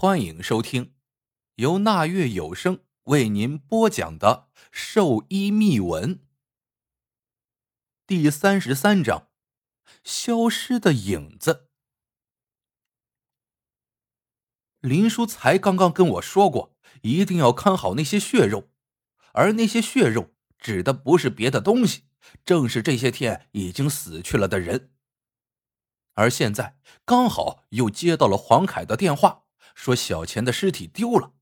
欢迎收听由那月有声为您播讲的《兽医秘闻》第三十三章：消失的影子。林叔才刚刚跟我说过，一定要看好那些血肉，而那些血肉指的不是别的东西，正是这些天已经死去了的人。而现在刚好又接到了黄凯的电话，说小钱的尸体丢了。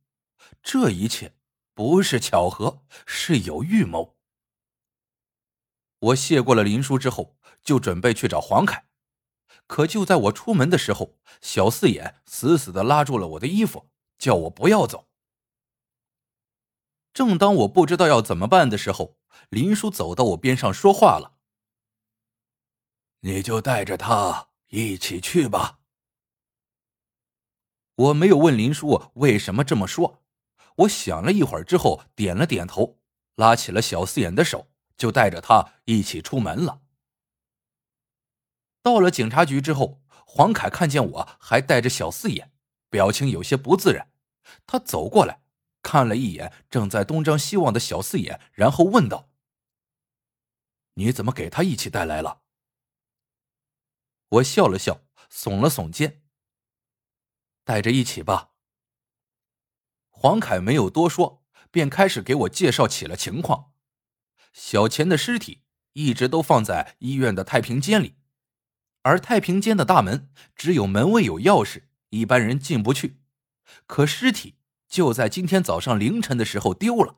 这一切不是巧合，是有预谋。我谢过了林叔之后，就准备去找黄凯。可就在我出门的时候，小四眼死死的拉住了我的衣服，叫我不要走。正当我不知道要怎么办的时候，林叔走到我边上说话了：“你就带着他。”一起去吧。我没有问林叔为什么这么说，我想了一会儿之后点了点头，拉起了小四眼的手，就带着他一起出门了。到了警察局之后，黄凯看见我还带着小四眼，表情有些不自然。他走过来，看了一眼正在东张西望的小四眼，然后问道：“你怎么给他一起带来了？”我笑了笑，耸了耸肩。带着一起吧。黄凯没有多说，便开始给我介绍起了情况。小钱的尸体一直都放在医院的太平间里，而太平间的大门只有门卫有钥匙，一般人进不去。可尸体就在今天早上凌晨的时候丢了。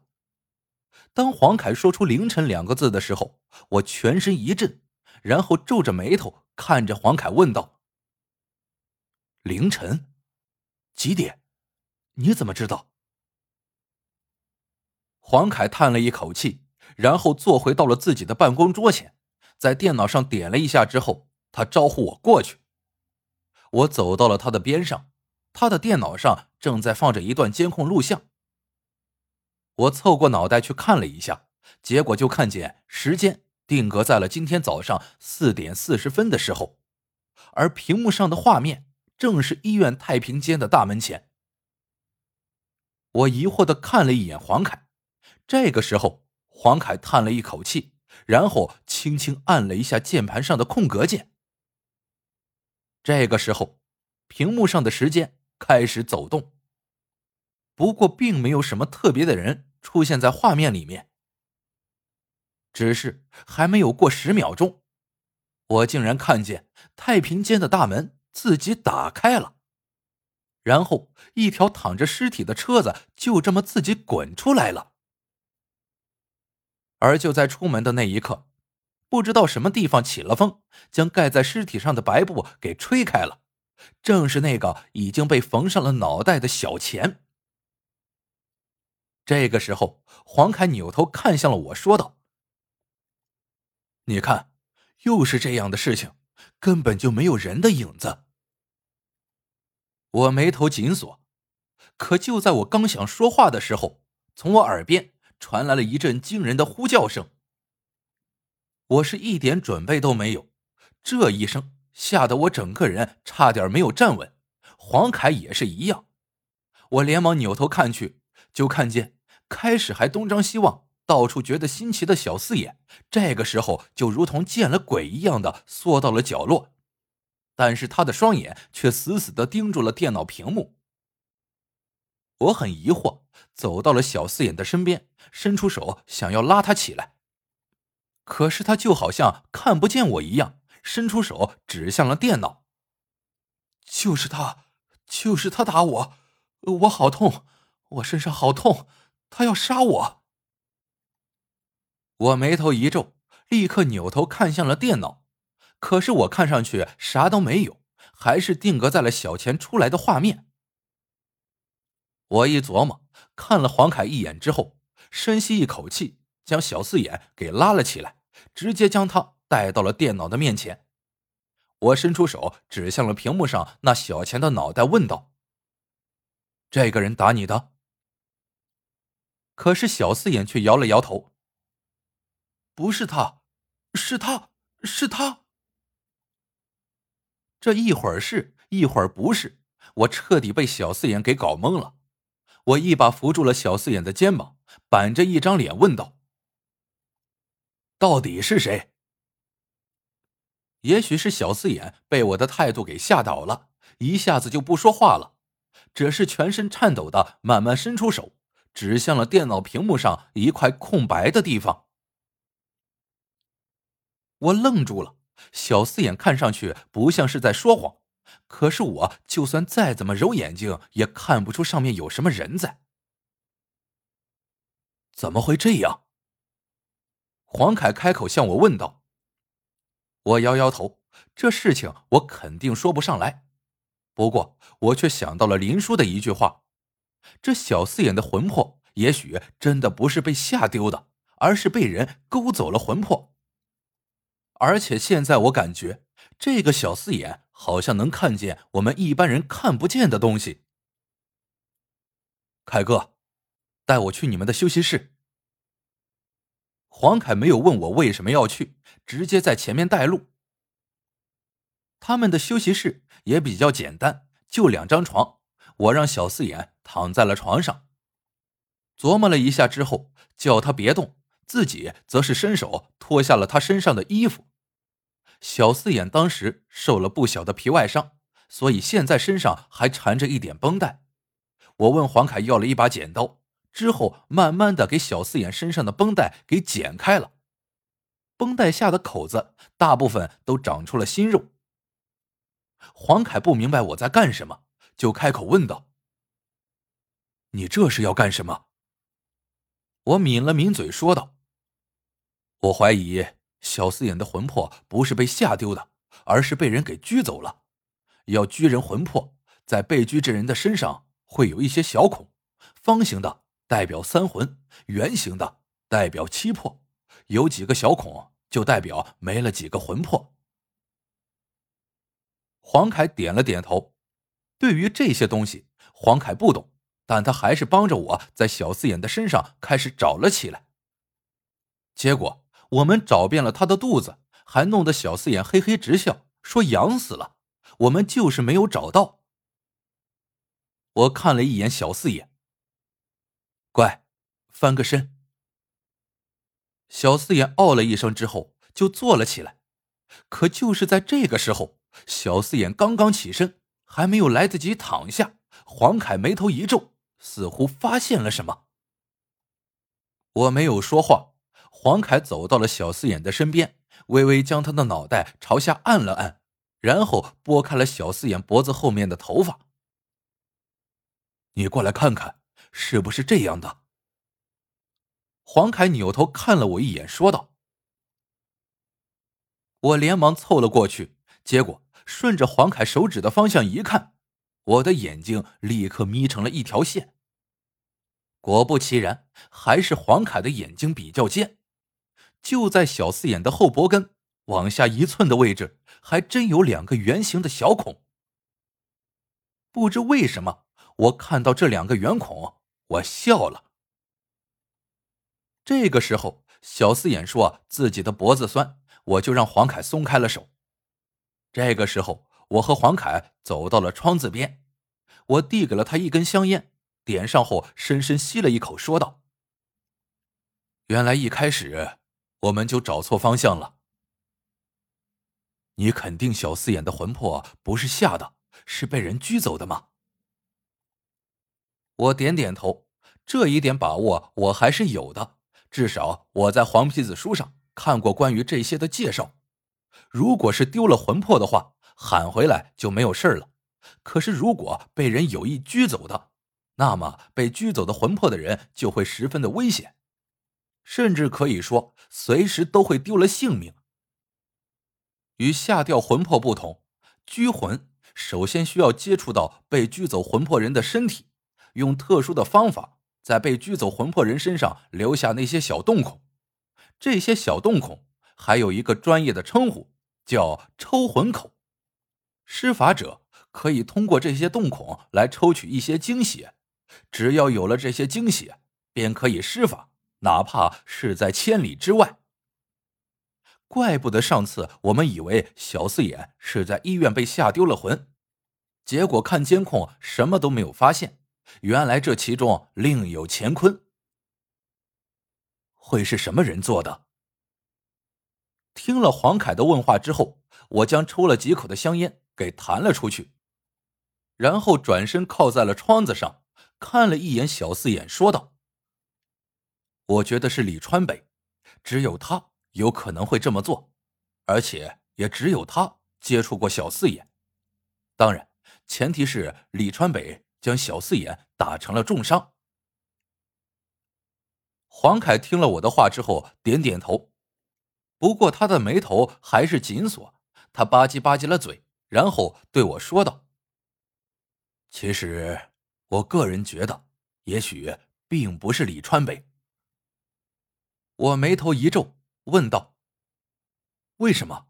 当黄凯说出“凌晨”两个字的时候，我全身一震，然后皱着眉头。看着黄凯问道：“凌晨几点？你怎么知道？”黄凯叹了一口气，然后坐回到了自己的办公桌前，在电脑上点了一下之后，他招呼我过去。我走到了他的边上，他的电脑上正在放着一段监控录像。我凑过脑袋去看了一下，结果就看见时间。定格在了今天早上四点四十分的时候，而屏幕上的画面正是医院太平间的大门前。我疑惑的看了一眼黄凯，这个时候黄凯叹了一口气，然后轻轻按了一下键盘上的空格键。这个时候，屏幕上的时间开始走动，不过并没有什么特别的人出现在画面里面。只是还没有过十秒钟，我竟然看见太平间的大门自己打开了，然后一条躺着尸体的车子就这么自己滚出来了。而就在出门的那一刻，不知道什么地方起了风，将盖在尸体上的白布给吹开了，正是那个已经被缝上了脑袋的小钱。这个时候，黄凯扭头看向了我说道。你看，又是这样的事情，根本就没有人的影子。我眉头紧锁，可就在我刚想说话的时候，从我耳边传来了一阵惊人的呼叫声。我是一点准备都没有，这一声吓得我整个人差点没有站稳。黄凯也是一样，我连忙扭头看去，就看见开始还东张西望。到处觉得新奇的小四眼，这个时候就如同见了鬼一样的缩到了角落，但是他的双眼却死死的盯住了电脑屏幕。我很疑惑，走到了小四眼的身边，伸出手想要拉他起来，可是他就好像看不见我一样，伸出手指向了电脑。就是他，就是他打我，我好痛，我身上好痛，他要杀我。我眉头一皱，立刻扭头看向了电脑，可是我看上去啥都没有，还是定格在了小钱出来的画面。我一琢磨，看了黄凯一眼之后，深吸一口气，将小四眼给拉了起来，直接将他带到了电脑的面前。我伸出手指向了屏幕上那小钱的脑袋，问道：“这个人打你的？”可是小四眼却摇了摇头。不是他，是他，是他。这一会儿是一会儿不是，我彻底被小四眼给搞懵了。我一把扶住了小四眼的肩膀，板着一张脸问道：“到底是谁？”也许是小四眼被我的态度给吓倒了，一下子就不说话了，只是全身颤抖的慢慢伸出手，指向了电脑屏幕上一块空白的地方。我愣住了，小四眼看上去不像是在说谎。可是我就算再怎么揉眼睛，也看不出上面有什么人在。怎么会这样？黄凯开口向我问道。我摇摇头，这事情我肯定说不上来。不过我却想到了林叔的一句话：这小四眼的魂魄，也许真的不是被吓丢的，而是被人勾走了魂魄。而且现在我感觉，这个小四眼。好像能看见我们一般人看不见的东西。凯哥，带我去你们的休息室。黄凯没有问我为什么要去，直接在前面带路。他们的休息室也比较简单，就两张床。我让小四眼躺在了床上，琢磨了一下之后，叫他别动，自己则是伸手脱下了他身上的衣服。小四眼当时受了不小的皮外伤，所以现在身上还缠着一点绷带。我问黄凯要了一把剪刀，之后慢慢的给小四眼身上的绷带给剪开了。绷带下的口子大部分都长出了新肉。黄凯不明白我在干什么，就开口问道：“你这是要干什么？”我抿了抿嘴说道：“我怀疑。”小四眼的魂魄不是被吓丢的，而是被人给拘走了。要拘人魂魄，在被拘之人的身上会有一些小孔，方形的代表三魂，圆形的代表七魄，有几个小孔就代表没了几个魂魄。黄凯点了点头，对于这些东西，黄凯不懂，但他还是帮着我在小四眼的身上开始找了起来。结果。我们找遍了他的肚子，还弄得小四眼嘿嘿直笑，说痒死了。我们就是没有找到。我看了一眼小四眼，乖，翻个身。小四眼哦了一声之后，就坐了起来。可就是在这个时候，小四眼刚刚起身，还没有来得及躺下，黄凯眉头一皱，似乎发现了什么。我没有说话。黄凯走到了小四眼的身边，微微将他的脑袋朝下按了按，然后拨开了小四眼脖子后面的头发。你过来看看，是不是这样的？黄凯扭头看了我一眼，说道。我连忙凑了过去，结果顺着黄凯手指的方向一看，我的眼睛立刻眯成了一条线。果不其然，还是黄凯的眼睛比较尖。就在小四眼的后脖根往下一寸的位置，还真有两个圆形的小孔。不知为什么，我看到这两个圆孔，我笑了。这个时候，小四眼说自己的脖子酸，我就让黄凯松开了手。这个时候，我和黄凯走到了窗子边，我递给了他一根香烟，点上后深深吸了一口，说道：“原来一开始。”我们就找错方向了。你肯定小四眼的魂魄不是吓的，是被人拘走的吗？我点点头，这一点把握我还是有的。至少我在黄皮子书上看过关于这些的介绍。如果是丢了魂魄的话，喊回来就没有事了。可是如果被人有意拘走的，那么被拘走的魂魄的人就会十分的危险。甚至可以说，随时都会丢了性命。与下掉魂魄不同，拘魂首先需要接触到被拘走魂魄人的身体，用特殊的方法在被拘走魂魄人身上留下那些小洞孔。这些小洞孔还有一个专业的称呼，叫抽魂口。施法者可以通过这些洞孔来抽取一些精血，只要有了这些精血，便可以施法。哪怕是在千里之外，怪不得上次我们以为小四眼是在医院被吓丢了魂，结果看监控什么都没有发现，原来这其中另有乾坤。会是什么人做的？听了黄凯的问话之后，我将抽了几口的香烟给弹了出去，然后转身靠在了窗子上，看了一眼小四眼，说道：“我觉得是李川北，只有他有可能会这么做，而且也只有他接触过小四眼。当然，前提是李川北将小四眼打成了重伤。”黄凯听了我的话之后，点点头。不过他的眉头还是紧锁，他吧唧吧唧了嘴，然后对我说道：“其实，我个人觉得，也许并不是李川北。”我眉头一皱，问道：“为什么？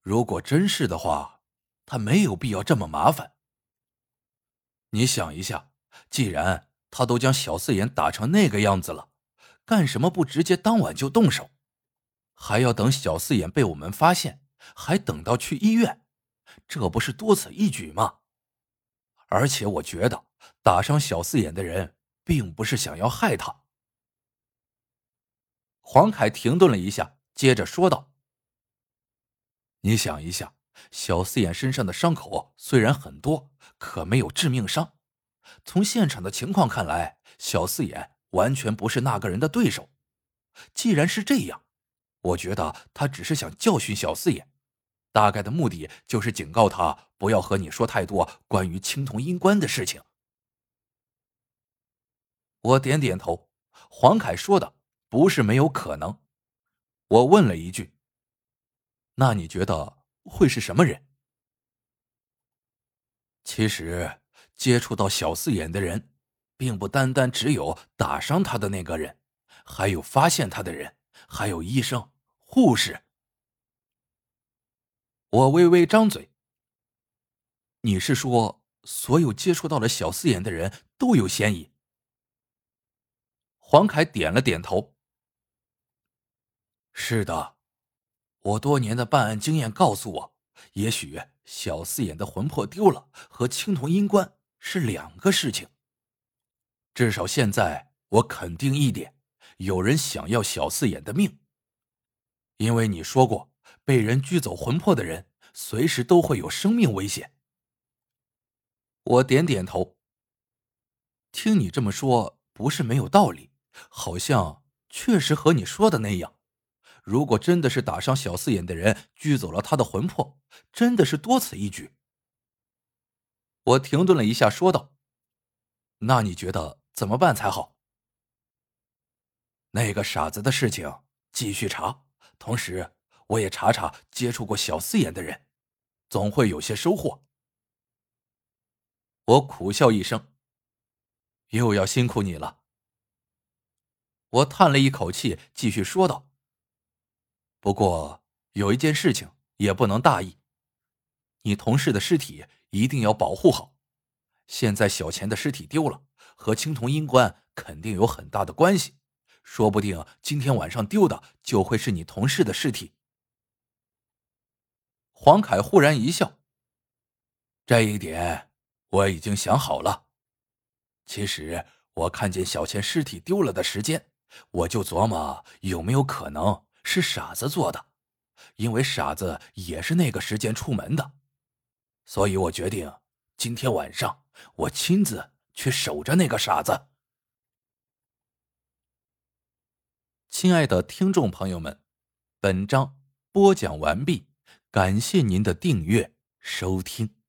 如果真是的话，他没有必要这么麻烦。你想一下，既然他都将小四眼打成那个样子了。”干什么不直接当晚就动手，还要等小四眼被我们发现，还等到去医院，这不是多此一举吗？而且我觉得打伤小四眼的人并不是想要害他。黄凯停顿了一下，接着说道：“你想一下，小四眼身上的伤口虽然很多，可没有致命伤。从现场的情况看来，小四眼……”完全不是那个人的对手。既然是这样，我觉得他只是想教训小四眼，大概的目的就是警告他不要和你说太多关于青铜阴棺的事情。我点点头。黄凯说的不是没有可能。我问了一句：“那你觉得会是什么人？”其实接触到小四眼的人。并不单单只有打伤他的那个人，还有发现他的人，还有医生、护士。我微微张嘴。你是说，所有接触到了小四眼的人都有嫌疑？黄凯点了点头。是的，我多年的办案经验告诉我，也许小四眼的魂魄丢了和青铜阴棺是两个事情。至少现在，我肯定一点，有人想要小四眼的命。因为你说过，被人拘走魂魄的人，随时都会有生命危险。我点点头。听你这么说，不是没有道理，好像确实和你说的那样。如果真的是打伤小四眼的人拘走了他的魂魄，真的是多此一举。我停顿了一下，说道：“那你觉得？”怎么办才好？那个傻子的事情继续查，同时我也查查接触过小四眼的人，总会有些收获。我苦笑一声，又要辛苦你了。我叹了一口气，继续说道：“不过有一件事情也不能大意，你同事的尸体一定要保护好。现在小钱的尸体丢了。”和青铜阴棺肯定有很大的关系，说不定今天晚上丢的就会是你同事的尸体。黄凯忽然一笑：“这一点我已经想好了。其实我看见小钱尸体丢了的时间，我就琢磨有没有可能是傻子做的，因为傻子也是那个时间出门的，所以我决定今天晚上我亲自。”去守着那个傻子。亲爱的听众朋友们，本章播讲完毕，感谢您的订阅收听。